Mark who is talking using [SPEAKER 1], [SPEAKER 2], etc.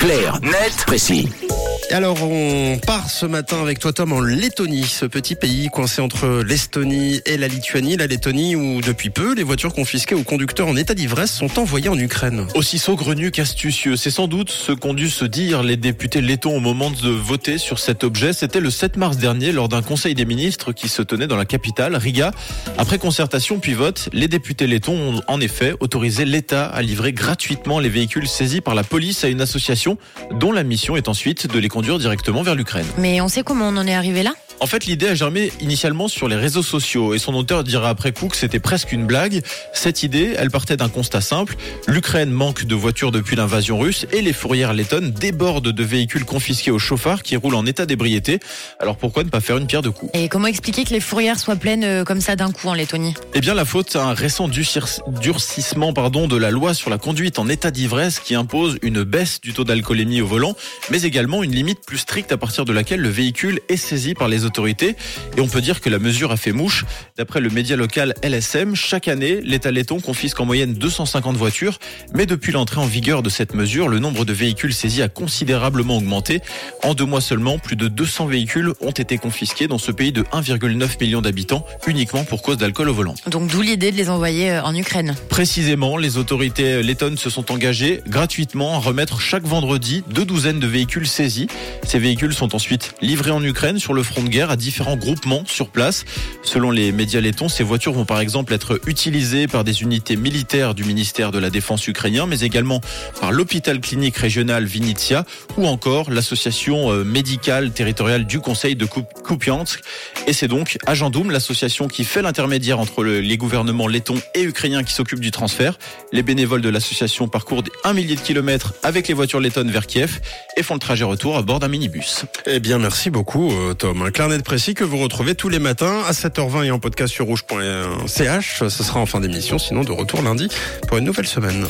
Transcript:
[SPEAKER 1] Clair, net, précis.
[SPEAKER 2] Alors on part ce matin avec toi Tom en Lettonie, ce petit pays coincé entre l'Estonie et la Lituanie. La Lettonie où depuis peu les voitures confisquées aux conducteurs en état d'ivresse sont envoyées en Ukraine.
[SPEAKER 3] Aussi saugrenu qu'astucieux, c'est sans doute ce qu'ont dû se dire les députés lettons au moment de voter sur cet objet. C'était le 7 mars dernier lors d'un conseil des ministres qui se tenait dans la capitale, Riga. Après concertation puis vote, les députés lettons ont en effet autorisé l'État à livrer gratuitement les véhicules saisis par la police à une association dont la mission est ensuite de les conduire directement vers l'Ukraine.
[SPEAKER 4] Mais on sait comment on en est arrivé là
[SPEAKER 3] En fait, l'idée a germé initialement sur les réseaux sociaux et son auteur dira après coup que c'était presque une blague. Cette idée, elle partait d'un constat simple. L'Ukraine manque de voitures depuis l'invasion russe et les fourrières lettonnes débordent de véhicules confisqués aux chauffards qui roulent en état d'ébriété. Alors pourquoi ne pas faire une pierre deux coups?
[SPEAKER 4] Et comment expliquer que les fourrières soient pleines euh, comme ça d'un coup en Lettonie?
[SPEAKER 3] Eh bien, la faute à un récent durcissement pardon, de la loi sur la conduite en état d'ivresse qui impose une baisse du taux d'alcoolémie au volant, mais également une limite plus stricte à partir de laquelle le véhicule est saisi par les autorités. Et on peut dire que la mesure a fait mouche. D'après le média local LSM, chaque année, l'État letton confisque en moyenne 250 voitures, mais depuis l'entrée en vigueur de cette mesure, le nombre de véhicules saisis a considérablement augmenté. En deux mois seulement, plus de 200 véhicules ont été confisqués dans ce pays de 1,9 million d'habitants, uniquement pour cause d'alcool au volant.
[SPEAKER 4] Donc d'où l'idée de les envoyer euh, en Ukraine.
[SPEAKER 3] Précisément, les autorités lettonnes se sont engagées gratuitement à remettre chaque vendredi deux douzaines de véhicules saisis. Ces véhicules sont ensuite livrés en Ukraine sur le front de guerre à différents groupements sur place. Selon les médias lettons, ces voitures vont par exemple être utilisées par des unités militaires du ministère de la Défense ukrainien, mais également par l'hôpital clinique régional Vinitsia ou encore l'association euh, médicale territoriale du Conseil de Kup- Kupiansk. Et c'est donc Agendoum, l'association qui fait l'intermédiaire entre le- les gouvernements lettons et ukrainiens qui s'occupent du transfert. Les bénévoles de l'association parcourent un millier de kilomètres avec les voitures lettonnes vers Kiev et font le trajet retour à bord d'un minibus.
[SPEAKER 2] Eh bien merci beaucoup euh, Tom. Un clarnet précis que vous retrouvez tous les matins à 7h20 et en podcast sur rouge.ch. Ce sera en fin d'émission, sinon de retour lundi pour une nouvelle semaine.